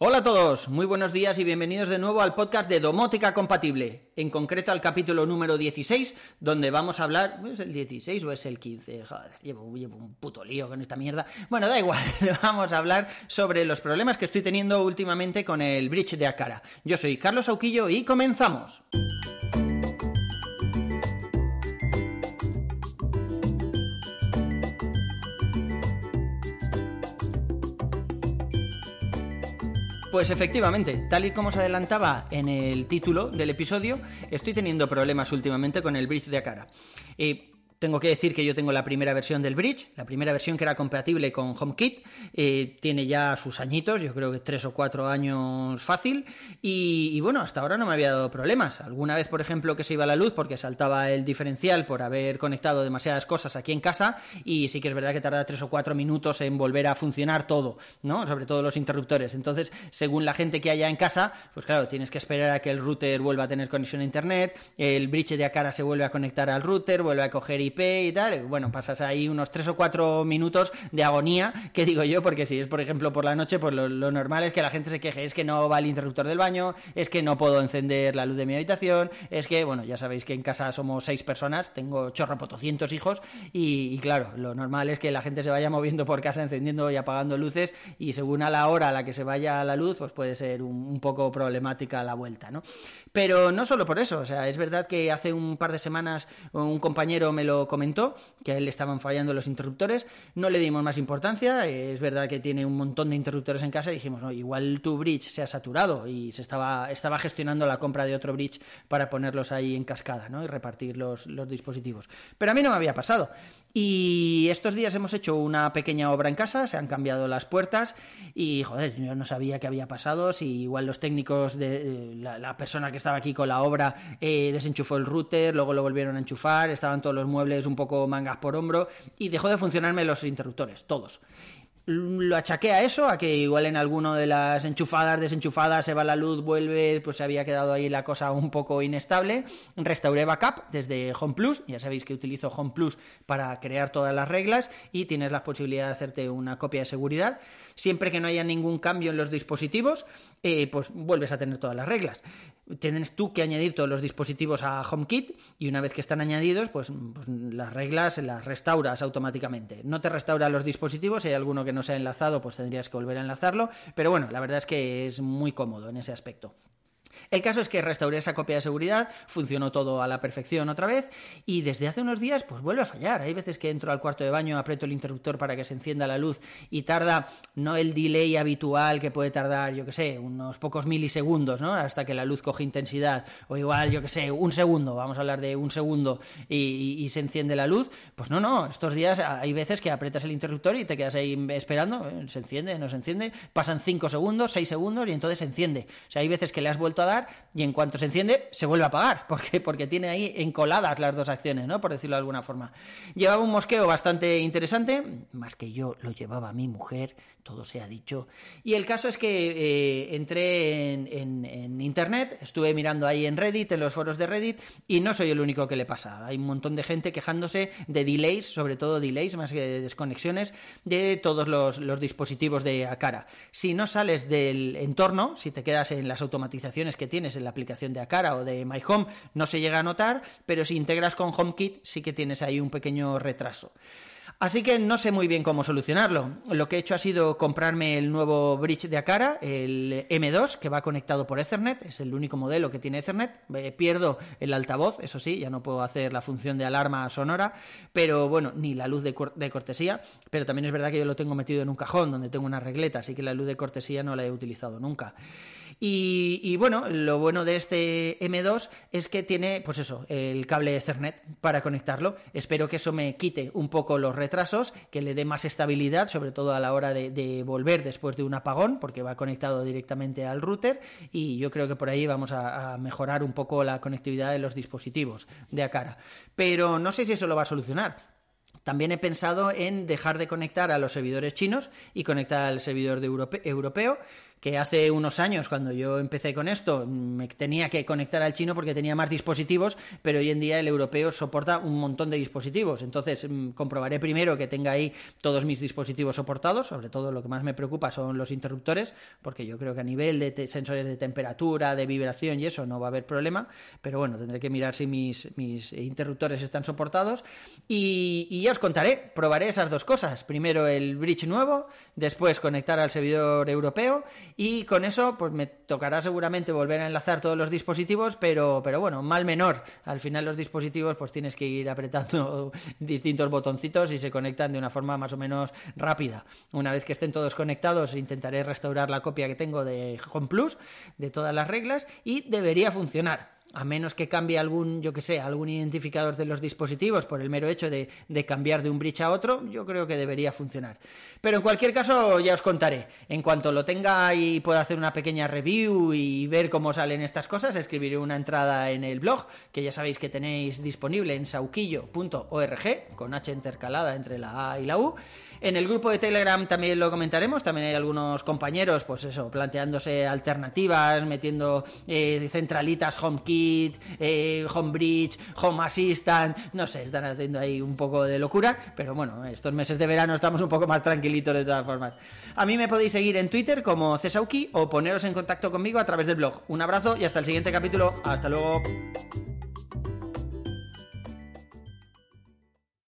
Hola a todos, muy buenos días y bienvenidos de nuevo al podcast de Domótica Compatible, en concreto al capítulo número 16, donde vamos a hablar, ¿es el 16 o es el 15? Joder, llevo, llevo un puto lío con esta mierda. Bueno, da igual, vamos a hablar sobre los problemas que estoy teniendo últimamente con el bridge de Akara. Yo soy Carlos Auquillo y comenzamos. Pues efectivamente, tal y como se adelantaba en el título del episodio, estoy teniendo problemas últimamente con el bridge de Akara. Eh, tengo que decir que yo tengo la primera versión del Bridge, la primera versión que era compatible con HomeKit, eh, tiene ya sus añitos, yo creo que tres o cuatro años fácil, y, bueno, hasta ahora no me había dado problemas. Alguna vez, por ejemplo, que se iba la luz porque saltaba el diferencial por haber conectado demasiadas cosas aquí en casa, y sí que es verdad que tarda tres o cuatro minutos en volver a funcionar todo, ¿no? Sobre todo los interruptores. Entonces, según la gente que haya en casa, pues claro, tienes que esperar a que el router vuelva a tener conexión a internet, el Bridge de Acara se vuelve a conectar al router, vuelve a coger Y tal, bueno, pasas ahí unos 3 o 4 minutos de agonía, que digo yo, porque si es, por ejemplo, por la noche, pues lo, normal es que la gente se queje, es que no va el interruptor del baño, es que no puedo encender la luz de mi habitación, es que, bueno, ya sabéis que en casa somos 6 personas, tengo chorro 200 hijos, y, claro, lo normal es que la gente se vaya moviendo por casa encendiendo y apagando luces, y según a la hora a la que se vaya la luz, pues puede ser un poco problemática la vuelta, ¿no? Pero no solo por eso, o sea, es verdad que hace un par de semanas un compañero me lo comentó, que a él le estaban fallando los interruptores, no le dimos más importancia, es verdad que tiene un montón de interruptores en casa dijimos, no, igual tu bridge se ha saturado y se estaba, estaba gestionando la compra de otro bridge para ponerlos ahí en cascada ¿no? y repartir los, los dispositivos. Pero a mí no me había pasado. Y estos días hemos hecho una pequeña obra en casa, se han cambiado las puertas y, joder, yo no sabía qué había pasado, si igual los técnicos de la, persona que estaba aquí con la obra eh, desenchufó el router, luego lo volvieron a enchufar, estaban todos los muebles un poco mangas por hombro y dejó de funcionarme los interruptores, todos lo achaqué a eso, a que igual en alguno de las enchufadas, desenchufadas, se va la luz, vuelve, pues se había quedado ahí la cosa un poco inestable. Restauré backup desde Home Plus, ya sabéis que utilizo Home Plus para crear todas las reglas y tienes la posibilidad de hacerte una copia de seguridad. Siempre que no haya ningún cambio en los dispositivos, eh, pues vuelves a tener todas las reglas. Tienes tú que añadir todos los dispositivos a HomeKit y una vez que están añadidos, pues, pues las reglas las restauras automáticamente. No te restaura los dispositivos, si hay alguno que no se ha enlazado, pues tendrías que volver a enlazarlo, pero bueno, la verdad es que es muy cómodo en ese aspecto. El caso es que restauré esa copia de seguridad, funcionó todo a la perfección otra vez y desde hace unos días pues vuelve a fallar. Hay veces que entro al cuarto de baño, aprieto el interruptor para que se encienda la luz y tarda no el delay habitual que puede tardar, yo que sé, unos pocos milisegundos, ¿no? Hasta que la luz coge intensidad o igual, yo que sé, un segundo, vamos a hablar de un segundo y, se enciende la luz. Pues no, no, estos días hay veces que aprietas el interruptor y te quedas ahí esperando, ¿eh? se enciende, no se enciende, pasan 5 segundos, 6 segundos y entonces se enciende. O sea, hay veces que le has vuelto a dar y en cuanto se enciende se vuelve a apagar, porque, porque tiene ahí encoladas las dos acciones, ¿no? Por decirlo de alguna forma. Llevaba un mosqueo bastante interesante, más que yo lo llevaba mi mujer, todo se ha dicho. Y el caso es que eh, entré en, internet, estuve mirando ahí en Reddit, en los foros de Reddit, y no soy el único que le pasa. Hay un montón de gente quejándose de delays, sobre todo delays, más que de desconexiones, de todos los, los dispositivos de Akara. Si no sales del entorno, si te quedas en las automatizaciones que tienes en la aplicación de Akara o de My Home, no se llega a notar, pero si integras con HomeKit, sí que tienes ahí un pequeño retraso. Así que no sé muy bien cómo solucionarlo. Lo que he hecho ha sido comprarme el nuevo bridge de Akara, el M2, que va conectado por Ethernet, es el único modelo que tiene Ethernet. Eh, pierdo el altavoz, eso sí, ya no puedo hacer la función de alarma sonora, pero bueno, ni la luz de, cortesía, pero también es verdad que yo lo tengo metido en un cajón donde tengo una regleta, así que la luz de cortesía no la he utilizado nunca. Y, bueno, lo bueno de este M2 es que tiene, pues eso, el cable Ethernet para conectarlo. Espero que eso me quite un poco los retrasos, que le dé más estabilidad, sobre todo a la hora de, volver después de un apagón, porque va conectado directamente al router. Y yo creo que por ahí vamos a, a mejorar un poco la conectividad de los dispositivos de Acara. Pero no sé si eso lo va a solucionar. También he pensado en dejar de conectar a los servidores chinos y conectar al servidor europeo, que hace unos años, cuando yo empecé con esto, me tenía que conectar al chino porque tenía más dispositivos, pero hoy en día el europeo soporta un montón de dispositivos. Entonces, mm, comprobaré primero que tenga ahí todos mis dispositivos soportados, sobre todo lo que más me preocupa son los interruptores, porque yo creo que a nivel de sensores de temperatura, de vibración y eso no va a haber problema, pero bueno, tendré que mirar si mis, mis interruptores están soportados y, y ya os contaré, probaré esas dos cosas. Primero el bridge nuevo, después conectar al servidor europeo y con eso pues me tocará seguramente volver a enlazar todos los dispositivos, pero, pero bueno, mal menor. Al final los dispositivos pues tienes que ir apretando distintos botoncitos y se conectan de una forma más o menos rápida. Una vez que estén todos conectados intentaré restaurar la copia que tengo de Home Plus de todas las reglas y debería funcionar a menos que cambie algún, yo sé, algún identificador de los dispositivos por el mero hecho de, cambiar de un bridge a otro, yo creo que debería funcionar. Pero en cualquier caso, ya os contaré. En cuanto lo tenga y pueda hacer una pequeña review y ver cómo salen estas cosas, escribiré una entrada en el blog, que ya sabéis que tenéis disponible en sauquillo.org, con H intercalada entre la A y la U. En el grupo de Telegram también lo comentaremos, también hay algunos compañeros, pues eso, planteándose alternativas, metiendo eh, centralitas HomeKit, eh, HomeBridge, Home Assistant, no sé, están haciendo ahí un poco de locura, pero bueno, estos meses de verano estamos un poco más tranquilitos de todas formas. A mí me podéis seguir en Twitter como Cesauki o poneros en contacto conmigo a través del blog. Un abrazo y hasta el siguiente capítulo. Hasta luego.